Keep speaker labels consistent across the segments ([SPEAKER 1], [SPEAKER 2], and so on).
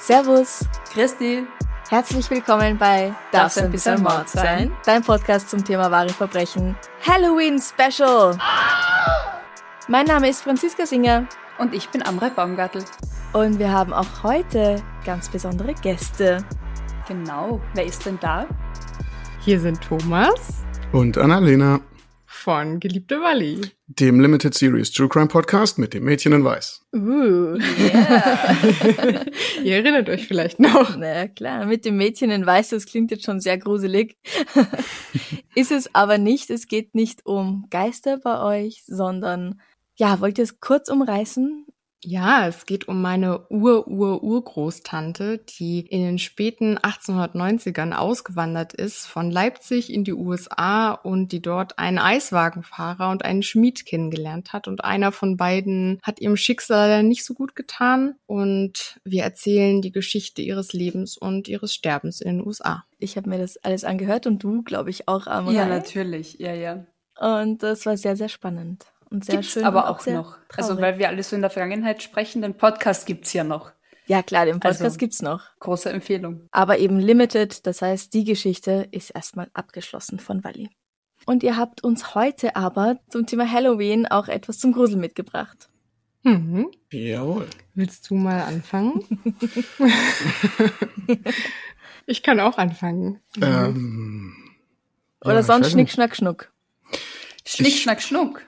[SPEAKER 1] Servus,
[SPEAKER 2] Christi,
[SPEAKER 1] herzlich willkommen bei
[SPEAKER 2] Darf's ein bisschen Mord sein?
[SPEAKER 1] Dein Podcast zum Thema wahre Verbrechen. Halloween Special! Mein Name ist Franziska Singer
[SPEAKER 2] und ich bin Amrei Baumgartel.
[SPEAKER 1] und wir haben auch heute ganz besondere Gäste.
[SPEAKER 2] Genau, wer ist denn da?
[SPEAKER 3] Hier sind Thomas
[SPEAKER 4] Und Annalena,
[SPEAKER 3] von Geliebte Walli.
[SPEAKER 4] dem Limited Series True Crime Podcast mit dem Mädchen in Weiß.
[SPEAKER 1] Uh,
[SPEAKER 3] Ihr erinnert euch vielleicht noch.
[SPEAKER 1] na klar, mit dem Mädchen in Weiß, das klingt jetzt schon sehr gruselig. ist es aber nicht, es geht nicht um Geister bei euch, sondern, ja, wollt ihr es kurz umreißen?
[SPEAKER 3] Ja, es geht um meine Ur-Ur-Urgroßtante, die in den späten 1890ern ausgewandert ist von Leipzig in die USA und die dort einen Eiswagenfahrer und einen Schmied kennengelernt hat. Und einer von beiden hat ihrem Schicksal nicht so gut getan. Und wir erzählen die Geschichte ihres Lebens und ihres Sterbens in den USA.
[SPEAKER 1] Ich habe mir das alles angehört und du, glaube ich, auch, Amrei.
[SPEAKER 2] Ja, natürlich, ja, ja.
[SPEAKER 1] Und das war sehr, sehr spannend und sehr
[SPEAKER 2] Gibt's
[SPEAKER 1] schön.
[SPEAKER 2] aber auch
[SPEAKER 1] sehr
[SPEAKER 2] noch. Also,
[SPEAKER 1] traurig.
[SPEAKER 2] weil wir alle so in der Vergangenheit sprechen, den Podcast gibt's ja noch.
[SPEAKER 1] ja klar, den Podcast
[SPEAKER 2] Also-
[SPEAKER 1] gibt's noch.
[SPEAKER 2] Große Empfehlung.
[SPEAKER 1] Aber eben limited, das heißt, die Geschichte ist erstmal abgeschlossen von Wally. Und ihr habt uns heute aber zum Thema Halloween auch etwas zum Grusel mitgebracht.
[SPEAKER 3] Mhm.
[SPEAKER 4] Jawohl.
[SPEAKER 3] Willst du mal anfangen? ich kann auch anfangen.
[SPEAKER 4] Ähm,
[SPEAKER 1] Oder
[SPEAKER 4] ja,
[SPEAKER 1] sonst Schnick. Schnack, Schnuck.
[SPEAKER 2] Schnick, schnack, schnuck.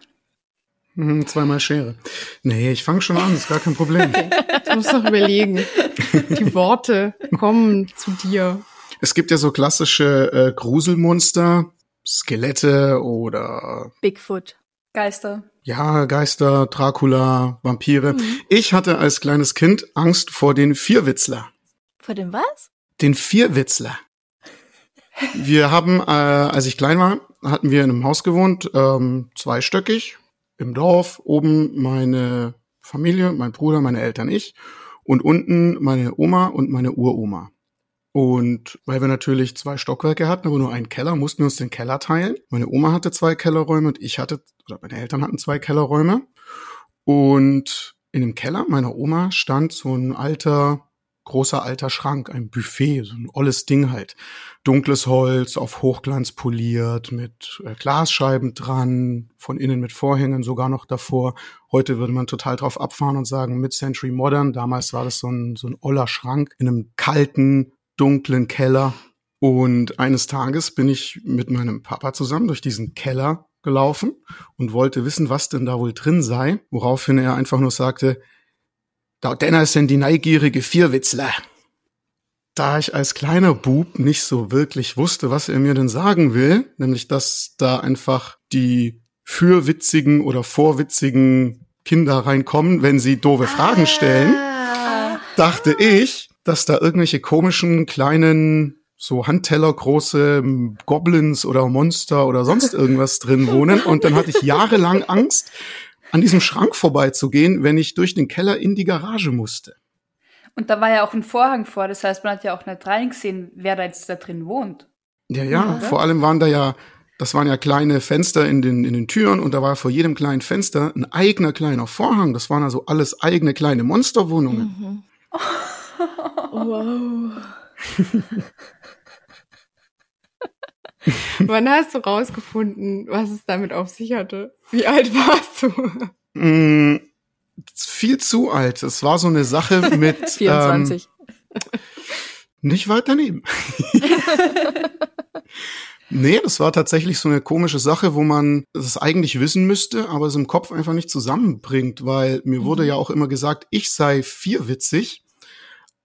[SPEAKER 4] Hm, zweimal Schere. Nee, ich fange schon an, ist gar kein Problem.
[SPEAKER 3] Du musst doch überlegen. Die Worte kommen zu dir.
[SPEAKER 4] es gibt ja so klassische äh, Gruselmonster, Skelette oder
[SPEAKER 1] Bigfoot.
[SPEAKER 2] Geister.
[SPEAKER 4] ja, Geister, Dracula, Vampire. Ich hatte als kleines Kind Angst vor den Vierwitzler.
[SPEAKER 1] Vor dem was?
[SPEAKER 4] Den Vierwitzler. Wir haben, äh, als ich klein war, hatten wir in einem Haus gewohnt, ähm, zweistöckig, im Dorf, oben meine Familie, mein Bruder, meine Eltern, ich und unten meine Oma und meine Uroma. Und weil wir natürlich zwei Stockwerke hatten, aber nur einen Keller, mussten wir uns den Keller teilen. Meine Oma hatte zwei Kellerräume und ich hatte, oder meine Eltern hatten zwei Kellerräume. Und in dem Keller meiner Oma stand so ein alter, großer alter Schrank, ein Buffet, so ein olles Ding halt. Dunkles Holz, auf Hochglanz poliert, mit äh, Glasscheiben dran, von innen mit Vorhängen sogar noch davor. Heute würde man total drauf abfahren und sagen Mid-Century Modern. Damals war das so ein, so ein oller Schrank in einem kalten, dunklen Keller. Und eines Tages bin ich mit meinem Papa zusammen durch diesen Keller gelaufen und wollte wissen, was denn da wohl drin sei, woraufhin er einfach nur sagte, da denner sind die neugierige Vierwitzler. Da ich als kleiner Bub nicht so wirklich wusste, was er mir denn sagen will, nämlich dass da einfach die fürwitzigen oder vorwitzigen Kinder reinkommen, wenn sie doofe Fragen stellen, dachte ich, dass da irgendwelche komischen kleinen so Handteller große Goblins oder Monster oder sonst irgendwas drin wohnen und dann hatte ich jahrelang Angst, an diesem Schrank vorbeizugehen, wenn ich durch den Keller in die Garage musste.
[SPEAKER 2] Und da war ja auch ein Vorhang vor, das heißt, man hat ja auch nicht reingesehen, wer da jetzt da drin wohnt.
[SPEAKER 4] Ja, ja, vor allem waren da ja, das waren ja kleine Fenster in den, in den Türen und da war vor jedem kleinen Fenster ein eigener kleiner Vorhang. Das waren also alles eigene kleine Monsterwohnungen.
[SPEAKER 1] Wow.
[SPEAKER 3] Wann hast du rausgefunden, was es damit auf sich hatte? Wie alt warst du?
[SPEAKER 4] Mm, viel zu alt. Es war so eine Sache mit
[SPEAKER 1] 24.
[SPEAKER 4] Ähm, nicht weit daneben. nee, das war tatsächlich so eine komische Sache, wo man es eigentlich wissen müsste, aber es im Kopf einfach nicht zusammenbringt, weil mir wurde ja auch immer gesagt, ich sei vierwitzig.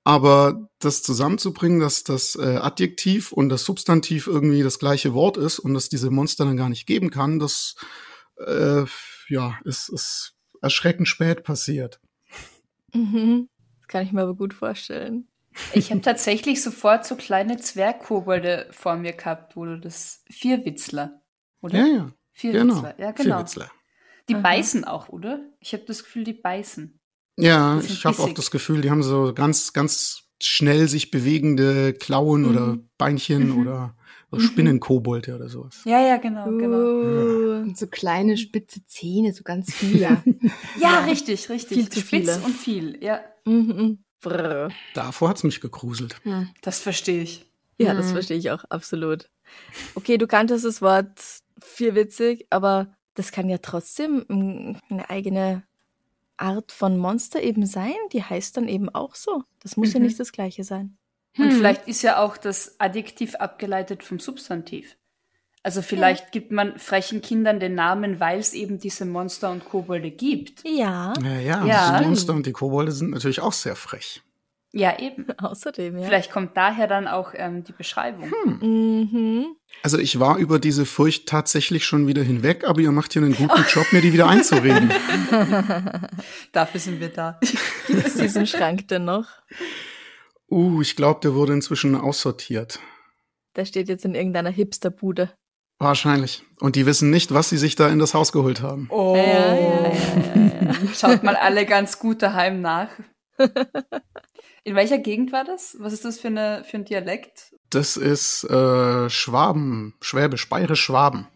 [SPEAKER 4] Aber das zusammenzubringen, dass das äh, Adjektiv und das Substantiv irgendwie das gleiche Wort ist und dass diese Monster dann gar nicht geben kann, das äh, ja, ist, ist erschreckend spät passiert.
[SPEAKER 1] Mhm. Das kann ich mir aber gut vorstellen.
[SPEAKER 2] Ich habe tatsächlich sofort so kleine Zwergkobolde vor mir gehabt, wo du das Vierwitzler, oder?
[SPEAKER 4] Ja, ja.
[SPEAKER 2] Vierwitzler, ja genau.
[SPEAKER 4] Vierwitzler.
[SPEAKER 2] Die
[SPEAKER 1] Aha.
[SPEAKER 2] beißen auch, oder? Ich habe das Gefühl, die beißen.
[SPEAKER 4] Ja, ich habe auch das Gefühl, die haben so ganz, ganz schnell sich bewegende Klauen oder Beinchen
[SPEAKER 2] Mhm.
[SPEAKER 4] oder so
[SPEAKER 2] Mhm.
[SPEAKER 4] Spinnenkobolde oder sowas.
[SPEAKER 2] Ja, ja, genau, genau.
[SPEAKER 1] Uh,
[SPEAKER 3] Und so kleine spitze Zähne, so ganz viele.
[SPEAKER 2] Ja, richtig, richtig.
[SPEAKER 1] Viel zu
[SPEAKER 2] Spitz
[SPEAKER 1] viele.
[SPEAKER 2] und viel, ja.
[SPEAKER 1] mhm. Brr.
[SPEAKER 4] Davor hat's mich gegruselt.
[SPEAKER 3] Hm.
[SPEAKER 2] Das verstehe ich.
[SPEAKER 1] Ja, das
[SPEAKER 3] Mhm.
[SPEAKER 1] verstehe ich auch absolut. Okay, du kanntest das Wort vierwitzig, aber das kann ja trotzdem mm, eine eigene Art von Monster eben sein. Die heißt dann eben auch so. Das muss ja
[SPEAKER 2] Mhm.
[SPEAKER 1] nicht das gleiche sein.
[SPEAKER 2] Und
[SPEAKER 3] Hm.
[SPEAKER 2] vielleicht ist ja auch das Adjektiv abgeleitet vom Substantiv. Also vielleicht gibt man frechen Kindern den Namen, weil es eben diese Monster und Kobolde gibt.
[SPEAKER 1] Ja,
[SPEAKER 4] Ja, ja,
[SPEAKER 2] Ja.
[SPEAKER 4] die Monster und die Kobolde sind natürlich auch sehr frech.
[SPEAKER 2] Ja, eben.
[SPEAKER 1] außerdem, ja.
[SPEAKER 2] Vielleicht kommt daher dann auch ähm, die Beschreibung.
[SPEAKER 1] Mhm.
[SPEAKER 4] Also ich war über diese Furcht tatsächlich schon wieder hinweg, aber ihr macht hier einen guten Job, mir die wieder einzureden.
[SPEAKER 2] Dafür sind wir da.
[SPEAKER 1] Gibt's diesen Schrank denn noch?
[SPEAKER 4] Uh, ich glaube, der wurde inzwischen aussortiert.
[SPEAKER 1] Der steht jetzt in irgendeiner Hipsterbude.
[SPEAKER 4] Wahrscheinlich. Und die wissen nicht, was sie sich da in das Haus geholt haben.
[SPEAKER 2] Oh.
[SPEAKER 1] Ja, ja, ja, ja, ja.
[SPEAKER 2] Schaut mal alle ganz gut daheim nach. In welcher Gegend war das? Was ist das für, eine, für ein Dialekt?
[SPEAKER 4] Das ist äh, Schwaben, Schwäbisch, Bayerisch-Schwaben.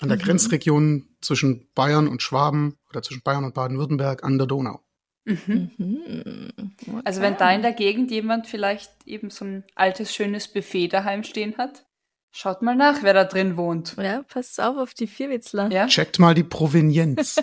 [SPEAKER 4] An der
[SPEAKER 1] Mhm.
[SPEAKER 4] Grenzregion zwischen Bayern und Schwaben oder zwischen Bayern und Baden-Württemberg an der Donau.
[SPEAKER 2] Mhm.
[SPEAKER 1] Mhm.
[SPEAKER 2] Also wenn da in der Gegend jemand vielleicht eben so ein altes, schönes Buffet daheim stehen hat, schaut mal nach, wer da drin wohnt.
[SPEAKER 1] Ja, passt auf auf die Vierwitzler.
[SPEAKER 2] Ja?
[SPEAKER 4] Checkt mal die Provenienz.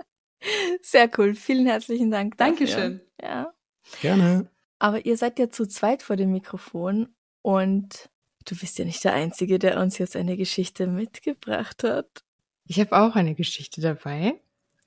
[SPEAKER 1] Sehr cool. Vielen herzlichen Dank. Dafür.
[SPEAKER 2] Dankeschön.
[SPEAKER 1] Ja.
[SPEAKER 4] Gerne.
[SPEAKER 1] Aber ihr seid ja zu zweit vor dem Mikrofon und du bist ja nicht der Einzige, der uns jetzt eine Geschichte mitgebracht hat.
[SPEAKER 3] Ich habe auch eine Geschichte dabei.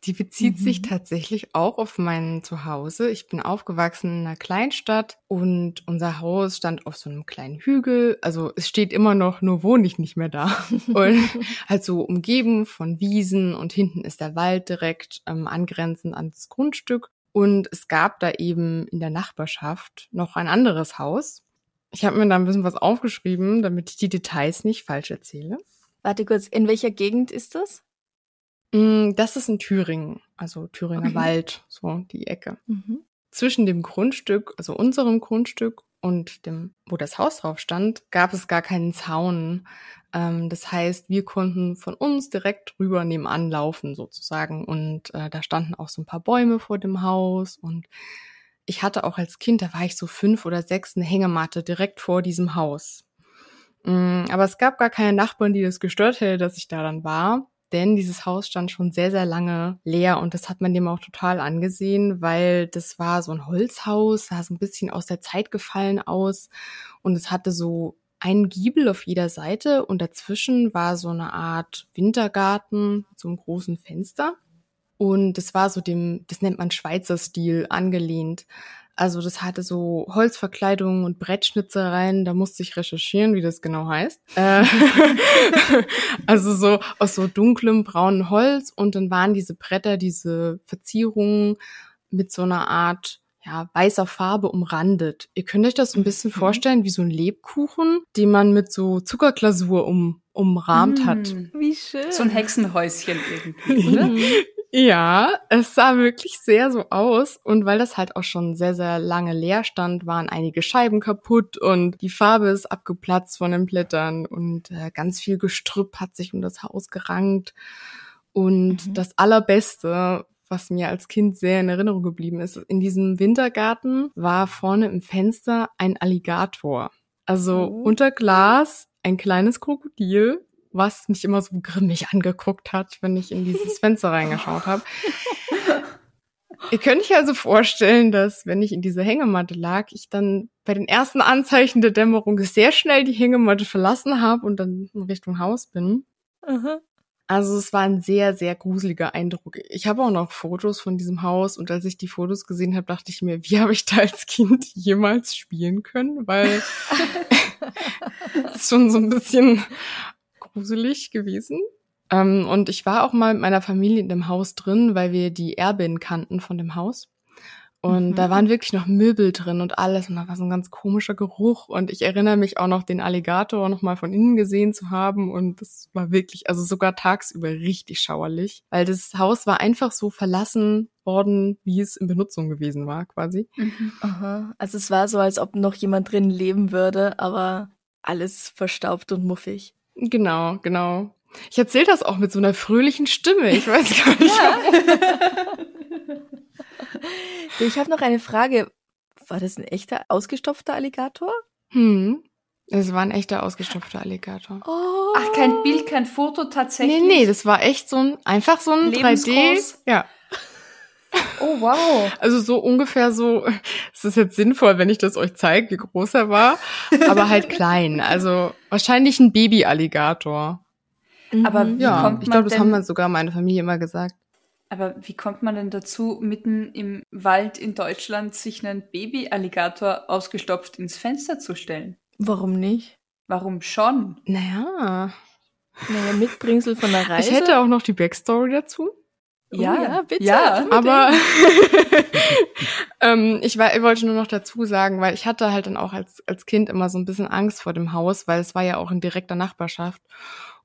[SPEAKER 3] Die bezieht
[SPEAKER 1] Mhm.
[SPEAKER 3] sich tatsächlich auch auf mein Zuhause. Ich bin aufgewachsen in einer Kleinstadt und unser Haus stand auf so einem kleinen Hügel. Also es steht immer noch, nur wohne ich nicht mehr da. Und halt so umgeben von Wiesen und hinten ist der Wald direkt ähm, angrenzend an das Grundstück. Und es gab da eben in der Nachbarschaft noch ein anderes Haus. Ich habe mir da ein bisschen was aufgeschrieben, damit ich die Details nicht falsch erzähle.
[SPEAKER 1] Warte kurz, in welcher Gegend ist das?
[SPEAKER 3] Mm, Das ist in Thüringen, also Thüringer
[SPEAKER 1] Okay.
[SPEAKER 3] Wald, so die Ecke.
[SPEAKER 1] Mhm.
[SPEAKER 3] Zwischen dem Grundstück, also unserem Grundstück und dem, wo das Haus drauf stand, gab es gar keinen Zaun. Ähm, das heißt, wir konnten von uns direkt drüber nebenan laufen sozusagen. Und äh, da standen auch so ein paar Bäume vor dem Haus. Und ich hatte auch als Kind, da war ich so fünf oder sechs, eine Hängematte direkt vor diesem Haus. Mm, Aber es gab gar keine Nachbarn, die das gestört hätte, dass ich da dann war. Denn dieses Haus stand schon sehr, sehr lange leer und das hat man dem auch total angesehen, weil das war so ein Holzhaus, sah so ein bisschen aus der Zeit gefallen aus und es hatte so einen Giebel auf jeder Seite und dazwischen war so eine Art Wintergarten mit so einem großen Fenster. Und das war so dem, das nennt man Schweizer Stil angelehnt. Also das hatte so Holzverkleidungen und Brettschnitzereien, da musste ich recherchieren, wie das genau heißt. Äh, also so aus so dunklem braunen Holz und dann waren diese Bretter, diese Verzierungen mit so einer Art ja, weißer Farbe umrandet. Ihr könnt euch das so ein bisschen
[SPEAKER 2] Mhm.
[SPEAKER 3] vorstellen wie so ein Lebkuchen, den man mit so Zuckerglasur um, umrahmt hat.
[SPEAKER 2] Mm.
[SPEAKER 1] Wie schön.
[SPEAKER 2] So ein Hexenhäuschen irgendwie, oder?
[SPEAKER 1] Mhm.
[SPEAKER 3] Ja, es sah wirklich sehr so aus. Und weil das halt auch schon sehr, sehr lange leer stand, waren einige Scheiben kaputt und die Farbe ist abgeplatzt von den Blättern und äh, ganz viel Gestrüpp hat sich um das Haus gerankt. Und
[SPEAKER 1] Mhm.
[SPEAKER 3] das Allerbeste, was mir als Kind sehr in Erinnerung geblieben ist, in diesem Wintergarten war vorne im Fenster ein Alligator. Also
[SPEAKER 1] Oh.
[SPEAKER 3] unter Glas ein kleines Krokodil, was mich immer so grimmig angeguckt hat, wenn ich in dieses Fenster reingeschaut habe. Ihr könnt euch also vorstellen, dass wenn ich in dieser Hängematte lag, ich dann bei den ersten Anzeichen der Dämmerung sehr schnell die Hängematte verlassen habe und dann in Richtung Haus bin.
[SPEAKER 1] Aha.
[SPEAKER 3] Also es war ein sehr, sehr gruseliger Eindruck. Ich habe auch noch Fotos von diesem Haus und als ich die Fotos gesehen habe, dachte ich mir, wie habe ich da als Kind jemals spielen können? Weil es schon so ein bisschen gruselig gewesen. Ähm, und ich war auch mal mit meiner Familie in dem Haus drin, weil wir die Erbin kannten von dem Haus. Und mhm. da waren wirklich noch Möbel drin und alles. Und da war so ein ganz komischer Geruch. Und ich erinnere mich auch noch, den Alligator noch mal von innen gesehen zu haben. Und das war wirklich, also sogar tagsüber richtig schauerlich. Weil das Haus war einfach so verlassen worden, wie es in Benutzung gewesen war, quasi.
[SPEAKER 1] Mhm. Aha. Also es war so, als ob noch jemand drin leben würde, aber alles verstaubt und muffig.
[SPEAKER 3] Genau, genau. Ich erzähle das auch mit so einer fröhlichen Stimme. Ich weiß gar nicht warum.
[SPEAKER 1] Ich habe noch eine Frage. War das ein echter ausgestopfter Alligator?
[SPEAKER 3] Hm. Es war ein echter ausgestopfter Alligator.
[SPEAKER 2] Oh. Ach, kein Bild, kein Foto tatsächlich.
[SPEAKER 3] Nee, nee, das war echt so ein, einfach so ein 3D. Ja.
[SPEAKER 2] Oh, wow.
[SPEAKER 3] Also so ungefähr so, es ist jetzt sinnvoll, wenn ich das euch zeige, wie groß er war, aber halt klein. Also wahrscheinlich ein Baby-Alligator.
[SPEAKER 2] Aber mhm. wie
[SPEAKER 3] ja,
[SPEAKER 2] kommt man
[SPEAKER 3] ich glaube, das haben wir sogar meine Familie immer gesagt.
[SPEAKER 2] Aber wie kommt man denn dazu, mitten im Wald in Deutschland sich einen Baby-Alligator ausgestopft ins Fenster zu stellen?
[SPEAKER 1] Warum nicht?
[SPEAKER 2] Warum schon?
[SPEAKER 3] Naja.
[SPEAKER 1] Naja, Mitbringsel von der Reise.
[SPEAKER 3] Ich hätte auch noch die Backstory dazu.
[SPEAKER 2] Ja,
[SPEAKER 1] oh, ja bitte.
[SPEAKER 2] Ja,
[SPEAKER 3] Aber ähm, ich, war, ich wollte nur noch dazu sagen, weil ich hatte halt dann auch als, als Kind immer so ein bisschen Angst vor dem Haus, weil es war ja auch in direkter Nachbarschaft.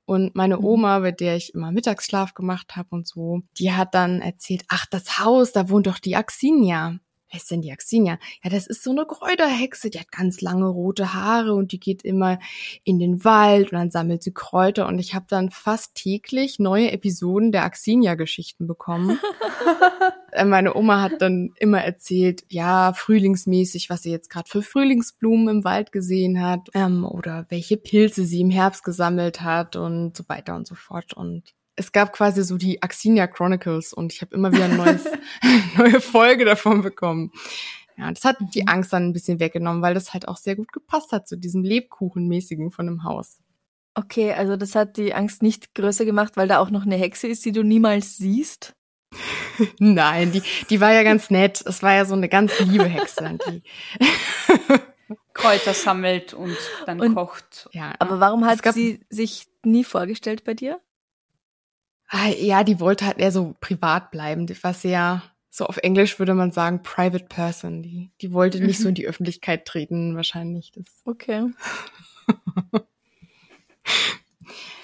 [SPEAKER 3] Und meine
[SPEAKER 1] Mhm.
[SPEAKER 3] Oma, bei der ich immer Mittagsschlaf gemacht habe und so, die hat dann erzählt, ach, das Haus, da wohnt doch die Axinia. Wer ist denn die Axinia? Ja, das ist so eine Kräuterhexe, die hat ganz lange rote Haare und die geht immer in den Wald und dann sammelt sie Kräuter und ich habe dann fast täglich neue Episoden der Axinia-Geschichten bekommen. Äh, Meine Oma hat dann immer erzählt, ja, frühlingsmäßig, was sie jetzt gerade für Frühlingsblumen im Wald gesehen hat ähm, oder welche Pilze sie im Herbst gesammelt hat und so weiter und so fort. Und es gab quasi so die Axinia Chronicles und ich habe immer wieder ein neues, neue Folge davon bekommen. Ja, das hat die Angst dann ein bisschen weggenommen, weil das halt auch sehr gut gepasst hat zu diesem Lebkuchenmäßigen von dem Haus.
[SPEAKER 1] Okay, also das hat die Angst nicht größer gemacht, weil da auch noch eine Hexe ist, die du niemals siehst.
[SPEAKER 3] Nein, die, die war ja ganz nett. Es war ja so eine ganz liebe Hexe. Die,
[SPEAKER 2] Kräuter sammelt und dann
[SPEAKER 1] Und-
[SPEAKER 2] kocht.
[SPEAKER 3] ja,
[SPEAKER 1] Aber warum hat
[SPEAKER 3] gab-
[SPEAKER 1] sie sich nie vorgestellt bei dir?
[SPEAKER 3] Ah, Ja, die wollte halt eher so privat bleiben. Die war sehr, so auf Englisch würde man sagen, private person. Die, die wollte nicht so in die Öffentlichkeit treten, wahrscheinlich. Das.
[SPEAKER 1] Okay.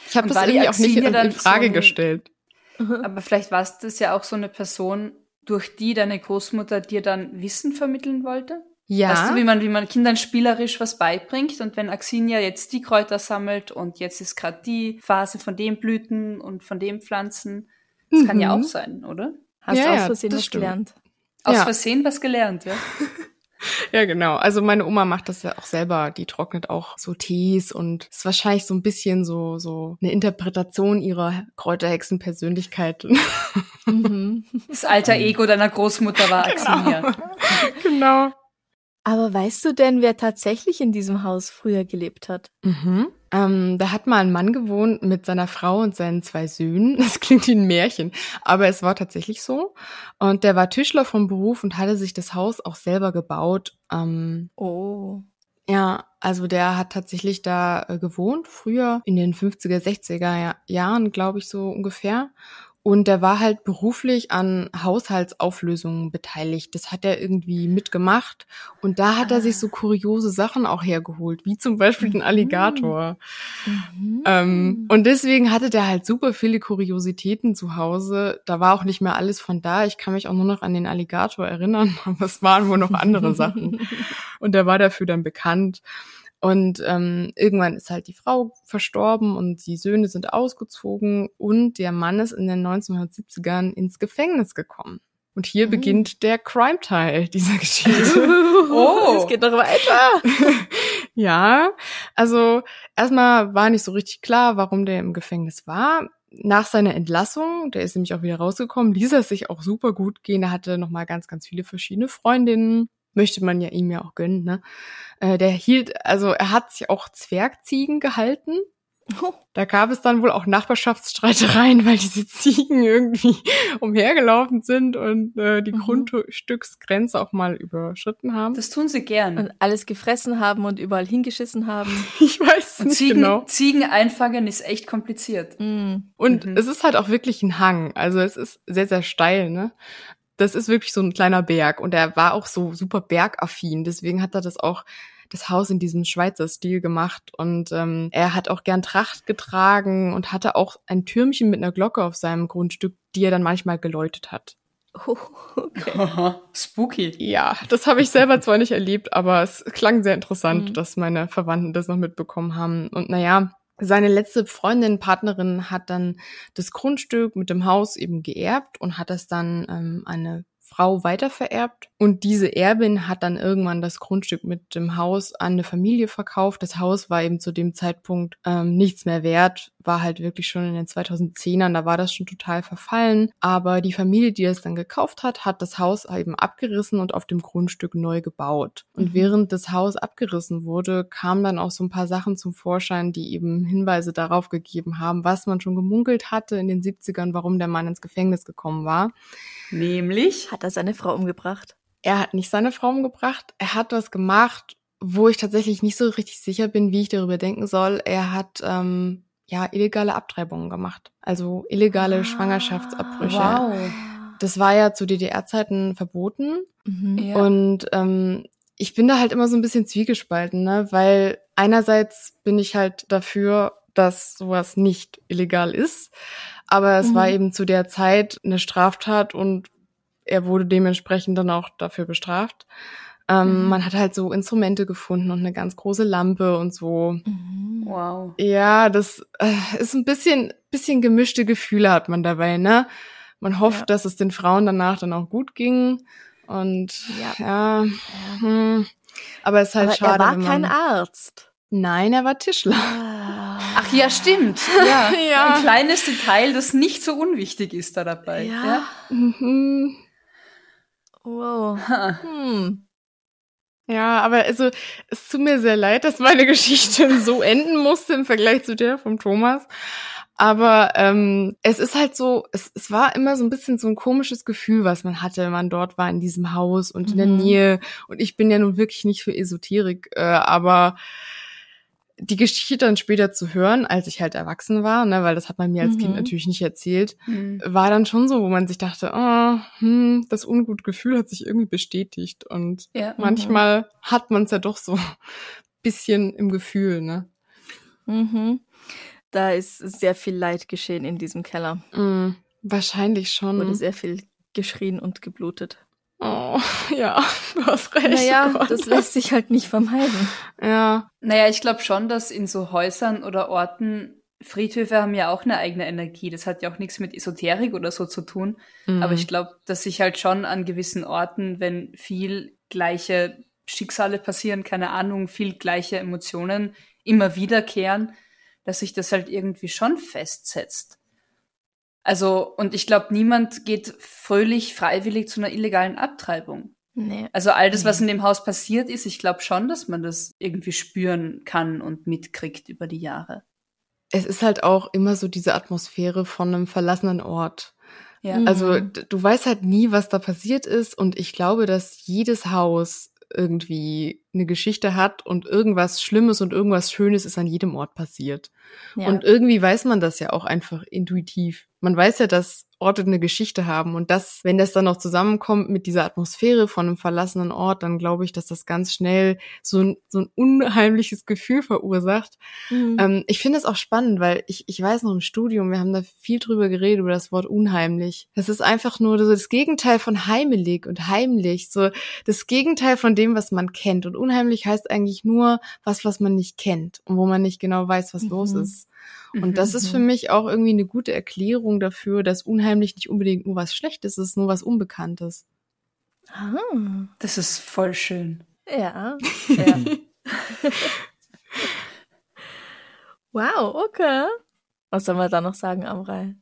[SPEAKER 3] Ich habe das irgendwie auch nicht in, Frage
[SPEAKER 2] so ein-
[SPEAKER 3] gestellt.
[SPEAKER 2] Aber vielleicht war das ja auch so eine Person, durch die deine Großmutter dir dann Wissen vermitteln wollte?
[SPEAKER 3] Ja.
[SPEAKER 2] Weißt du, wie man, wie man Kindern spielerisch was beibringt und wenn Axinia jetzt die Kräuter sammelt und jetzt ist gerade die Phase von dem Blüten und von dem Pflanzen, das kann ja
[SPEAKER 3] Mhm.
[SPEAKER 2] auch sein, oder?
[SPEAKER 1] Hast
[SPEAKER 3] Ja,
[SPEAKER 1] du aus Versehen was
[SPEAKER 3] stimmt.
[SPEAKER 1] gelernt?
[SPEAKER 2] Aus
[SPEAKER 3] Ja.
[SPEAKER 2] Versehen was gelernt, ja?
[SPEAKER 3] Ja, genau. Also meine Oma macht das ja auch selber. Die trocknet auch so Tees und ist wahrscheinlich so ein bisschen so, so eine Interpretation ihrer Kräuterhexenpersönlichkeit.
[SPEAKER 1] Mhm.
[SPEAKER 2] Das alter Ego deiner Großmutter war Axinia.
[SPEAKER 3] genau.
[SPEAKER 1] Aber weißt du denn, wer tatsächlich in diesem Haus früher gelebt hat?
[SPEAKER 3] Mhm. Ähm, da hat mal ein Mann gewohnt mit seiner Frau und seinen zwei Söhnen. Das klingt wie ein Märchen, aber es war tatsächlich so. Und der war Tischler vom Beruf und hatte sich das Haus auch selber gebaut. Ähm,
[SPEAKER 1] Oh.
[SPEAKER 3] ja, also der hat tatsächlich da äh, gewohnt, früher in den 50er, 60er Ja- Jahren, glaube ich, so ungefähr. Und der war halt beruflich an Haushaltsauflösungen beteiligt. Das hat er irgendwie mitgemacht. Und da hat er sich so kuriose Sachen auch hergeholt, wie zum Beispiel den Alligator.
[SPEAKER 1] Mhm.
[SPEAKER 3] Ähm, und deswegen hatte der halt super viele Kuriositäten zu Hause. Da war auch nicht mehr alles von da. Ich kann mich auch nur noch an den Alligator erinnern, aber es waren wohl noch andere Sachen. Und der war dafür dann bekannt. Und ähm, irgendwann ist halt die Frau verstorben und die Söhne sind ausgezogen und der Mann ist in den 1970ern ins Gefängnis gekommen. Und hier
[SPEAKER 1] Mhm.
[SPEAKER 3] beginnt der Crime-Teil dieser Geschichte.
[SPEAKER 1] oh, es geht noch weiter.
[SPEAKER 3] ja, also erstmal war nicht so richtig klar, warum der im Gefängnis war. Nach seiner Entlassung, der ist nämlich auch wieder rausgekommen, ließ er sich auch super gut gehen. Er hatte nochmal ganz, ganz viele verschiedene Freundinnen. Möchte man ja ihm ja auch gönnen, ne? Äh, der hielt, also er hat sich auch Zwergziegen gehalten Da gab es dann wohl auch Nachbarschaftsstreitereien, weil diese Ziegen irgendwie umhergelaufen sind und äh, die
[SPEAKER 1] Mhm.
[SPEAKER 3] Grundstücksgrenze auch mal überschritten haben.
[SPEAKER 2] Das tun sie gern.
[SPEAKER 1] Und alles gefressen haben und überall hingeschissen haben.
[SPEAKER 3] ich weiß
[SPEAKER 2] Und
[SPEAKER 3] nicht
[SPEAKER 2] Ziegen,
[SPEAKER 3] genau.
[SPEAKER 2] Ziegen einfangen ist echt kompliziert.
[SPEAKER 1] Mm.
[SPEAKER 3] Und
[SPEAKER 2] Mhm.
[SPEAKER 3] es ist halt auch wirklich ein Hang. Also es ist sehr, sehr steil, ne? Das ist wirklich so ein kleiner Berg. Und er war auch so super bergaffin. Deswegen hat er das auch, das Haus in diesem Schweizer Stil gemacht. Und ähm, er hat auch gern Tracht getragen und hatte auch ein Türmchen mit einer Glocke auf seinem Grundstück, die er dann manchmal geläutet hat.
[SPEAKER 1] Oh, okay.
[SPEAKER 2] Spooky.
[SPEAKER 3] Ja, das habe ich selber zwar nicht erlebt, aber es klang sehr interessant,
[SPEAKER 1] Mhm.
[SPEAKER 3] dass meine Verwandten das noch mitbekommen haben. Und naja, seine letzte Freundin, Partnerin hat dann das Grundstück mit dem Haus eben geerbt und hat das dann ähm, eine Frau weitervererbt. Und diese Erbin hat dann irgendwann das Grundstück mit dem Haus an eine Familie verkauft. Das Haus war eben zu dem Zeitpunkt ähm, nichts mehr wert, war halt wirklich schon in den 2010ern, da war das schon total verfallen. Aber die Familie, die es dann gekauft hat, hat das Haus eben abgerissen und auf dem Grundstück neu gebaut. Und
[SPEAKER 1] Mhm.
[SPEAKER 3] während das Haus abgerissen wurde, kamen dann auch so ein paar Sachen zum Vorschein, die eben Hinweise darauf gegeben haben, was man schon gemunkelt hatte in den 70ern, warum der Mann ins Gefängnis gekommen war.
[SPEAKER 2] Nämlich.
[SPEAKER 1] Hat er seine Frau umgebracht?
[SPEAKER 3] Er hat nicht seine Frau umgebracht. Er hat was gemacht, wo ich tatsächlich nicht so richtig sicher bin, wie ich darüber denken soll. Er hat ähm, ja illegale Abtreibungen gemacht, also illegale
[SPEAKER 1] Ah,
[SPEAKER 3] Schwangerschaftsabbrüche.
[SPEAKER 2] Wow.
[SPEAKER 3] Das war ja zu DDR-Zeiten verboten
[SPEAKER 1] Mhm.
[SPEAKER 2] Ja.
[SPEAKER 3] und ähm, ich bin da halt immer so ein bisschen zwiegespalten, ne? Weil einerseits bin ich halt dafür, dass sowas nicht illegal ist, aber es
[SPEAKER 1] Mhm.
[SPEAKER 3] war eben zu der Zeit eine Straftat und er wurde dementsprechend dann auch dafür bestraft. Ähm,
[SPEAKER 2] Mhm.
[SPEAKER 3] Man hat halt so Instrumente gefunden und eine ganz große Lampe und so.
[SPEAKER 1] Mhm.
[SPEAKER 2] Wow.
[SPEAKER 3] Ja, das äh, ist ein bisschen, bisschen gemischte Gefühle hat man dabei, ne? Man hofft,
[SPEAKER 1] Ja.
[SPEAKER 3] dass es den Frauen danach dann auch gut ging. Und ja, hm. aber es ist halt
[SPEAKER 1] Aber
[SPEAKER 3] schade.
[SPEAKER 1] er war
[SPEAKER 3] man,
[SPEAKER 1] kein Arzt.
[SPEAKER 3] Nein, er war Tischler.
[SPEAKER 2] Ach ja, stimmt. Ja.
[SPEAKER 3] Ja.
[SPEAKER 2] Ein kleines Detail, das nicht so unwichtig ist da dabei.
[SPEAKER 1] Ja.
[SPEAKER 3] Mhm.
[SPEAKER 1] Wow.
[SPEAKER 2] Ja.
[SPEAKER 1] Hm.
[SPEAKER 3] Ja, aber also es tut mir sehr leid, dass meine Geschichte so enden musste im Vergleich zu der vom Thomas. Aber ähm, es ist halt so, es, es war immer so ein bisschen so ein komisches Gefühl, was man hatte, wenn man dort war in diesem Haus und in der
[SPEAKER 1] Mhm.
[SPEAKER 3] Nähe. Und ich bin ja nun wirklich nicht für Esoterik, äh, aber die Geschichte dann später zu hören, als ich halt erwachsen war, ne, weil das hat man mir als Kind
[SPEAKER 1] Mhm.
[SPEAKER 3] natürlich nicht erzählt,
[SPEAKER 2] Hm.
[SPEAKER 3] war dann schon so, wo man sich dachte, oh, hm, das ungute Gefühl hat sich irgendwie bestätigt und
[SPEAKER 2] Ja.
[SPEAKER 3] manchmal hat man es ja doch so ein bisschen im Gefühl, ne?
[SPEAKER 1] Mhm. Da ist sehr viel Leid geschehen in diesem Keller.
[SPEAKER 3] Mm, wahrscheinlich schon.
[SPEAKER 1] Wurde sehr viel geschrien und geblutet.
[SPEAKER 3] Ja, du hast recht.
[SPEAKER 1] Naja,
[SPEAKER 3] oh Gott.
[SPEAKER 1] das lässt sich halt nicht vermeiden.
[SPEAKER 3] Ja,
[SPEAKER 2] Naja, ich glaube schon, dass in so Häusern oder Orten, Friedhöfe haben ja auch eine eigene Energie. Das hat ja auch nichts mit Esoterik oder so zu tun.
[SPEAKER 3] mhm.
[SPEAKER 2] Aber ich glaube, dass sich halt schon an gewissen Orten, wenn viel gleiche Schicksale passieren, keine Ahnung, viel gleiche Emotionen immer wiederkehren, dass sich das halt irgendwie schon festsetzt. Also, und ich glaube, niemand geht fröhlich, freiwillig zu einer illegalen Abtreibung.
[SPEAKER 1] Nee.
[SPEAKER 2] Also all das, was
[SPEAKER 1] Nee.
[SPEAKER 2] in dem Haus passiert ist, ich glaube schon, dass man das irgendwie spüren kann und mitkriegt über die Jahre.
[SPEAKER 3] es ist halt auch immer so diese Atmosphäre von einem verlassenen Ort.
[SPEAKER 2] Ja.
[SPEAKER 1] Mhm.
[SPEAKER 3] Also d- du weißt halt nie, was da passiert ist und ich glaube, dass jedes Haus irgendwie eine Geschichte hat und irgendwas Schlimmes und irgendwas Schönes ist an jedem Ort passiert.
[SPEAKER 1] Ja.
[SPEAKER 3] Und irgendwie weiß man das ja auch einfach intuitiv. Man weiß ja, dass Orte eine Geschichte haben und das, wenn das dann noch zusammenkommt mit dieser Atmosphäre von einem verlassenen Ort, dann glaube ich, dass das ganz schnell so ein, so ein unheimliches Gefühl verursacht.
[SPEAKER 1] Mhm.
[SPEAKER 3] Ähm, ich finde es auch spannend, weil ich, ich weiß noch im Studium, wir haben da viel drüber geredet, über das Wort unheimlich. Das ist einfach nur so das Gegenteil von heimelig und heimlich, so das Gegenteil von dem, was man kennt. Und unheimlich heißt eigentlich nur was, was man nicht kennt und wo man nicht genau weiß, was
[SPEAKER 1] Mhm.
[SPEAKER 3] los ist.
[SPEAKER 2] Mhm.
[SPEAKER 3] Und das ist für mich auch irgendwie eine gute Erklärung dafür, dass unheimlich nicht unbedingt nur was Schlechtes ist, nur was Unbekanntes.
[SPEAKER 1] ah,
[SPEAKER 2] Das ist voll schön.
[SPEAKER 1] ja.
[SPEAKER 2] Ja.
[SPEAKER 1] Wow, okay. Was soll man da noch sagen, Amrei?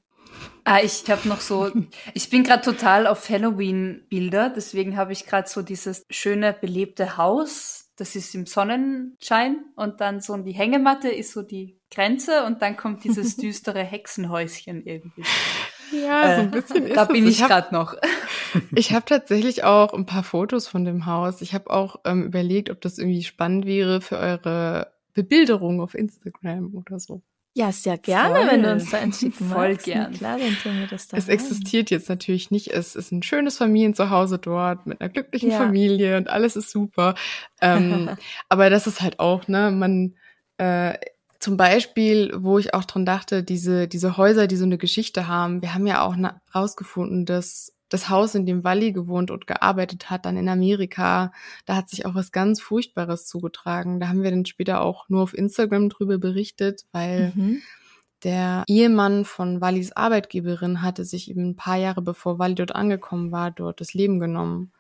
[SPEAKER 2] ah, ich habe noch so, ich bin gerade total auf Halloween-Bilder, deswegen habe ich gerade so dieses schöne belebte Haus das ist im Sonnenschein und dann so die Hängematte ist so die Grenze und dann kommt dieses düstere Hexenhäuschen irgendwie.
[SPEAKER 3] Ja, so ein
[SPEAKER 2] Äh,
[SPEAKER 3] bisschen ist
[SPEAKER 2] Da
[SPEAKER 3] es.
[SPEAKER 2] bin ich
[SPEAKER 3] hab-
[SPEAKER 2] gerade noch.
[SPEAKER 3] Ich habe tatsächlich auch ein paar Fotos von dem Haus. Ich habe auch ähm, überlegt, ob das irgendwie spannend wäre für eure Bebilderung auf Instagram oder so.
[SPEAKER 1] Ja, sehr gerne,
[SPEAKER 2] Voll.
[SPEAKER 1] wenn du uns da eins schicken
[SPEAKER 2] Voll
[SPEAKER 1] magst.
[SPEAKER 2] gern.
[SPEAKER 1] Klar, dann tun wir das da
[SPEAKER 3] Es
[SPEAKER 1] rein.
[SPEAKER 3] existiert jetzt natürlich nicht. Es ist ein schönes Familienzuhause dort mit einer glücklichen
[SPEAKER 1] Ja.
[SPEAKER 3] Familie und alles ist super. Ähm, aber das ist halt auch, ne, man äh, zum Beispiel, wo ich auch dran dachte, diese, diese Häuser, die so eine Geschichte haben, wir haben ja auch rausgefunden, dass das Haus, in dem Wally gewohnt und gearbeitet hat, dann in Amerika, da hat sich auch was ganz Furchtbares zugetragen. Da haben wir dann später auch nur auf Instagram drüber berichtet, weil
[SPEAKER 1] Mhm.
[SPEAKER 3] der Ehemann von Wallis Arbeitgeberin hatte sich eben ein paar Jahre bevor Wally dort angekommen war, dort das Leben genommen.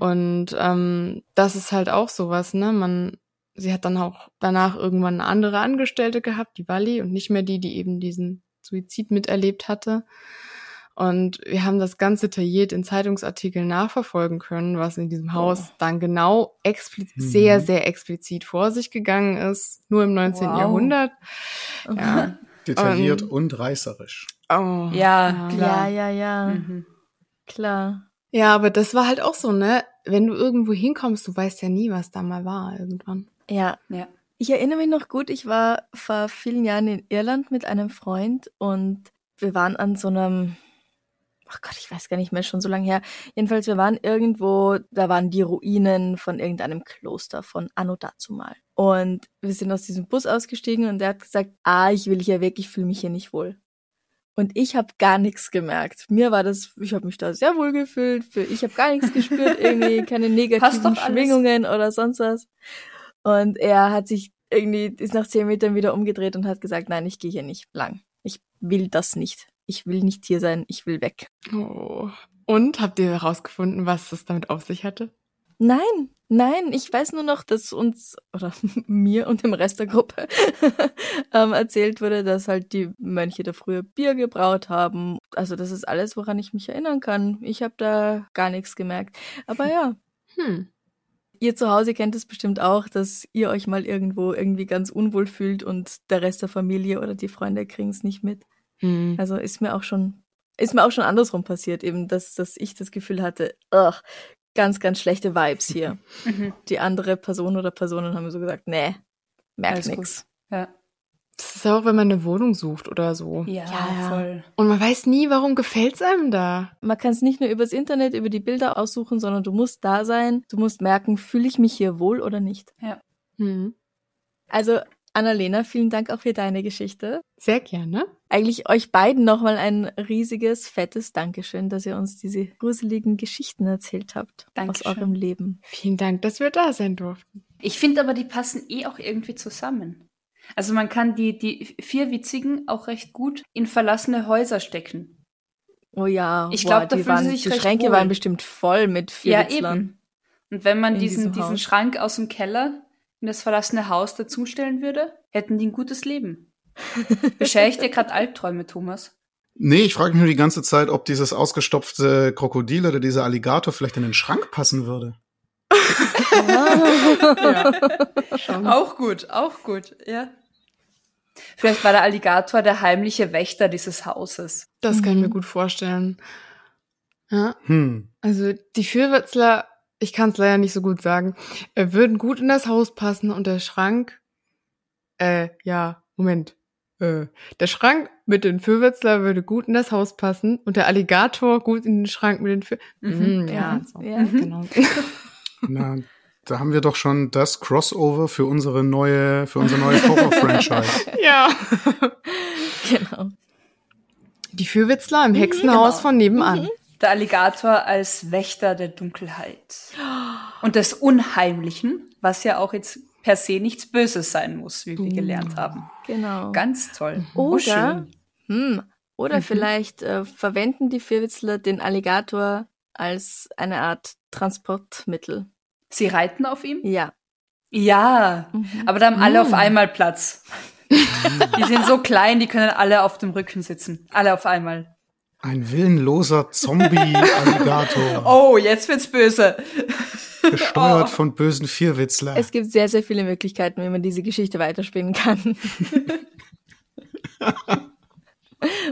[SPEAKER 3] Und ähm, das ist halt auch sowas, ne? Man, sie hat dann auch danach irgendwann eine andere Angestellte gehabt, die Wally, und nicht mehr die, die eben diesen Suizid miterlebt hatte. Und wir haben das ganz detailliert in Zeitungsartikeln nachverfolgen können, was in diesem Haus dann genau explizit,
[SPEAKER 4] Mhm.
[SPEAKER 3] sehr, sehr explizit vor sich gegangen ist, nur im 19.
[SPEAKER 2] Wow.
[SPEAKER 3] Jahrhundert. Ja.
[SPEAKER 4] Detailliert
[SPEAKER 3] Ähm,
[SPEAKER 4] und reißerisch.
[SPEAKER 3] Oh,
[SPEAKER 2] Ja,
[SPEAKER 1] Ja,
[SPEAKER 2] klar.
[SPEAKER 1] ja, ja,
[SPEAKER 2] Mhm.
[SPEAKER 1] klar.
[SPEAKER 3] Ja, aber das war halt auch so, ne? Wenn du irgendwo hinkommst, du weißt ja nie, was da mal war irgendwann.
[SPEAKER 1] Ja,
[SPEAKER 2] Ja.
[SPEAKER 1] Ich erinnere mich noch gut, ich war vor vielen Jahren in Irland mit einem Freund und wir waren an so einem, ach Gott, ich weiß gar nicht mehr, schon so lange her. Jedenfalls, wir waren irgendwo, da waren die Ruinen von irgendeinem Kloster von Anno dazumal. Und wir sind aus diesem Bus ausgestiegen und der hat gesagt, ah, ich will hier weg, ich fühle mich hier nicht wohl. Und ich habe gar nichts gemerkt. Mir war das, ich habe mich da sehr wohl gefühlt. Für, ich habe gar nichts gespürt, irgendwie keine negativen
[SPEAKER 2] alles.
[SPEAKER 1] Schwingungen oder sonst was. Und er hat sich irgendwie, ist nach zehn Metern wieder umgedreht und hat gesagt, nein, ich gehe hier nicht lang. Ich will das nicht. Ich will nicht hier sein, ich will weg.
[SPEAKER 3] Oh. Und habt ihr herausgefunden, was es damit auf sich hatte?
[SPEAKER 1] Nein, nein, ich weiß nur noch, dass uns oder mir und dem Rest der Gruppe ähm, erzählt wurde, dass halt die Mönche da früher Bier gebraut haben. Also das ist alles, woran ich mich erinnern kann. Ich habe da gar nichts gemerkt. Aber ja,
[SPEAKER 3] Hm.
[SPEAKER 1] Ihr zu Hause kennt es bestimmt auch, dass ihr euch mal irgendwo irgendwie ganz unwohl fühlt und der Rest der Familie oder die Freunde kriegen es nicht mit.
[SPEAKER 3] Hm.
[SPEAKER 1] Also ist mir auch schon, ist mir auch schon andersrum passiert, eben, dass, dass ich das Gefühl hatte, ugh, ganz, ganz schlechte Vibes hier.
[SPEAKER 2] Mhm.
[SPEAKER 1] Die andere Person oder Personen haben mir so gesagt, nee, merkt nix.
[SPEAKER 2] Ja.
[SPEAKER 3] Das ist auch, wenn man eine Wohnung sucht oder so.
[SPEAKER 2] Ja,
[SPEAKER 1] Ja.
[SPEAKER 2] voll.
[SPEAKER 3] Und man weiß nie, warum gefällt's einem da.
[SPEAKER 1] Man kann es nicht nur übers Internet, über die Bilder aussuchen, sondern du musst da sein, du musst merken, fühle ich mich hier wohl oder nicht.
[SPEAKER 3] Hm.
[SPEAKER 1] Also, Annalena, vielen Dank auch für deine Geschichte.
[SPEAKER 3] Sehr gerne.
[SPEAKER 1] Eigentlich euch beiden nochmal ein riesiges, fettes Dankeschön, dass ihr uns diese gruseligen Geschichten erzählt habt aus
[SPEAKER 2] Dankeschön.
[SPEAKER 1] eurem Leben.
[SPEAKER 3] Vielen Dank, dass wir da sein durften.
[SPEAKER 2] Ich finde aber, die passen eh auch irgendwie zusammen. Also man kann die, die vier witzigen auch recht gut in verlassene Häuser stecken.
[SPEAKER 1] Oh ja,
[SPEAKER 2] Ich
[SPEAKER 1] boah,
[SPEAKER 2] glaub, da
[SPEAKER 1] die, waren,
[SPEAKER 2] sie sich
[SPEAKER 1] die Schränke
[SPEAKER 2] wohl.
[SPEAKER 1] waren bestimmt voll mit
[SPEAKER 2] Ja,
[SPEAKER 1] Vierwitzlern.
[SPEAKER 2] eben. Und wenn man diesen, diesen
[SPEAKER 1] Haus.
[SPEAKER 2] Schrank aus dem Keller in das verlassene Haus dazustellen würde, hätten die ein gutes Leben. Beschere ich dir gerade Albträume, Thomas?
[SPEAKER 4] Nee, ich frage mich nur die ganze Zeit, ob dieses ausgestopfte Krokodil oder dieser Alligator vielleicht in den Schrank passen würde.
[SPEAKER 3] Ja.
[SPEAKER 2] Auch gut, auch gut, ja. Vielleicht war der Alligator der heimliche Wächter dieses Hauses.
[SPEAKER 3] Das kann ich mir
[SPEAKER 1] Mhm.
[SPEAKER 3] gut vorstellen. Ja,
[SPEAKER 4] Hm.
[SPEAKER 3] also die Vierwitzler, ich kann es leider nicht so gut sagen, äh, würden gut in das Haus passen und der Schrank, äh, ja, Moment. Äh, der Schrank mit den Vierwitzler würde gut in das Haus passen und der Alligator gut in den Schrank mit den Vier...
[SPEAKER 2] Mhm.
[SPEAKER 3] Mhm, ja,
[SPEAKER 1] Mhm.
[SPEAKER 3] so.
[SPEAKER 1] Ja.
[SPEAKER 3] genau.
[SPEAKER 4] Na, da haben wir doch schon das Crossover für unsere neue, für unser neues Horror-Franchise.
[SPEAKER 3] ja.
[SPEAKER 1] genau.
[SPEAKER 3] Die Vierwitzler im Hexenhaus
[SPEAKER 2] genau.
[SPEAKER 3] von nebenan.
[SPEAKER 2] Der Alligator als Wächter der Dunkelheit. Und des Unheimlichen, was ja auch jetzt per se nichts Böses sein muss, wie wir gelernt haben.
[SPEAKER 1] Genau.
[SPEAKER 2] Ganz toll.
[SPEAKER 1] Oder-
[SPEAKER 2] Oh, schön.
[SPEAKER 1] Hm. Oder
[SPEAKER 2] Mhm.
[SPEAKER 1] vielleicht äh, verwenden die Vierwitzler den Alligator als eine Art Transportmittel.
[SPEAKER 2] Sie reiten auf ihm?
[SPEAKER 1] Ja.
[SPEAKER 2] Ja.
[SPEAKER 1] Mhm.
[SPEAKER 2] Aber da haben alle auf
[SPEAKER 1] Mm.
[SPEAKER 2] einmal Platz. die sind so klein, die können alle auf dem Rücken sitzen. Alle auf einmal.
[SPEAKER 4] Ein willenloser Zombie-Alligator.
[SPEAKER 2] Oh, jetzt wird's böse.
[SPEAKER 4] Gesteuert
[SPEAKER 2] Oh.
[SPEAKER 4] von bösen Vierwitzler.
[SPEAKER 1] Es gibt sehr, sehr viele Möglichkeiten, wie man diese Geschichte weiterspinnen kann.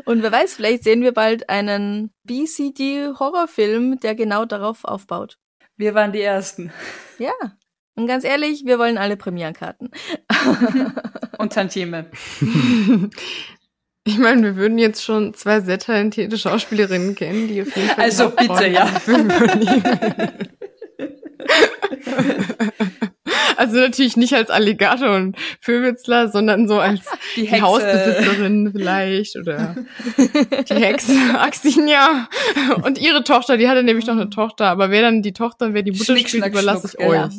[SPEAKER 1] Und wer weiß, vielleicht sehen wir bald einen BCD-Horrorfilm, der genau darauf aufbaut.
[SPEAKER 2] Wir waren die Ersten.
[SPEAKER 1] Ja. Und ganz ehrlich, wir wollen alle Premierenkarten.
[SPEAKER 2] Und Tantieme.
[SPEAKER 3] Ich meine, wir würden jetzt schon zwei sehr talentierte Schauspielerinnen kennen, die auf jeden Fall.
[SPEAKER 2] Also bitte, ja.
[SPEAKER 3] Also natürlich nicht als Alligator und Vöwitzler, sondern so als
[SPEAKER 2] Die
[SPEAKER 3] die. Hausbesitzerin vielleicht oder die Hexe Axinia und ihre Tochter, die hatte nämlich noch eine Tochter, aber wer dann die Tochter und wer die Mutter spielt, überlasse ich euch.
[SPEAKER 1] ja.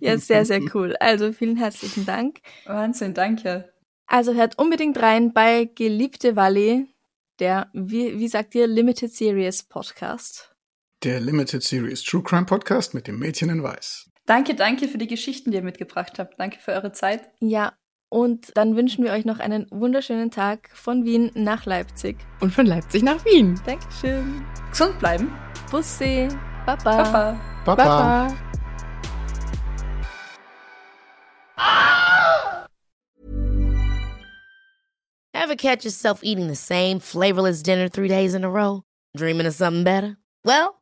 [SPEAKER 1] ja, sehr, sehr cool. Also vielen herzlichen Dank.
[SPEAKER 2] Wahnsinn, danke.
[SPEAKER 1] Also hört unbedingt rein bei Geliebte Valley, der, wie, wie sagt ihr, Limited Series Podcast.
[SPEAKER 4] Der Limited Series True Crime Podcast mit dem Mädchen in Weiß.
[SPEAKER 2] Danke, danke für die Geschichten, die ihr mitgebracht habt. Danke für eure Zeit.
[SPEAKER 1] Ja, und dann wünschen wir euch noch einen wunderschönen Tag von Wien nach Leipzig.
[SPEAKER 3] Und von Leipzig nach Wien.
[SPEAKER 1] Dankeschön.
[SPEAKER 2] Gesund bleiben.
[SPEAKER 1] Bussi. Baba.
[SPEAKER 2] Baba.
[SPEAKER 4] Baba.
[SPEAKER 3] Baba.
[SPEAKER 5] Ever catch yourself eating the same flavorless dinner three days in a row? Dreaming of something better? Well,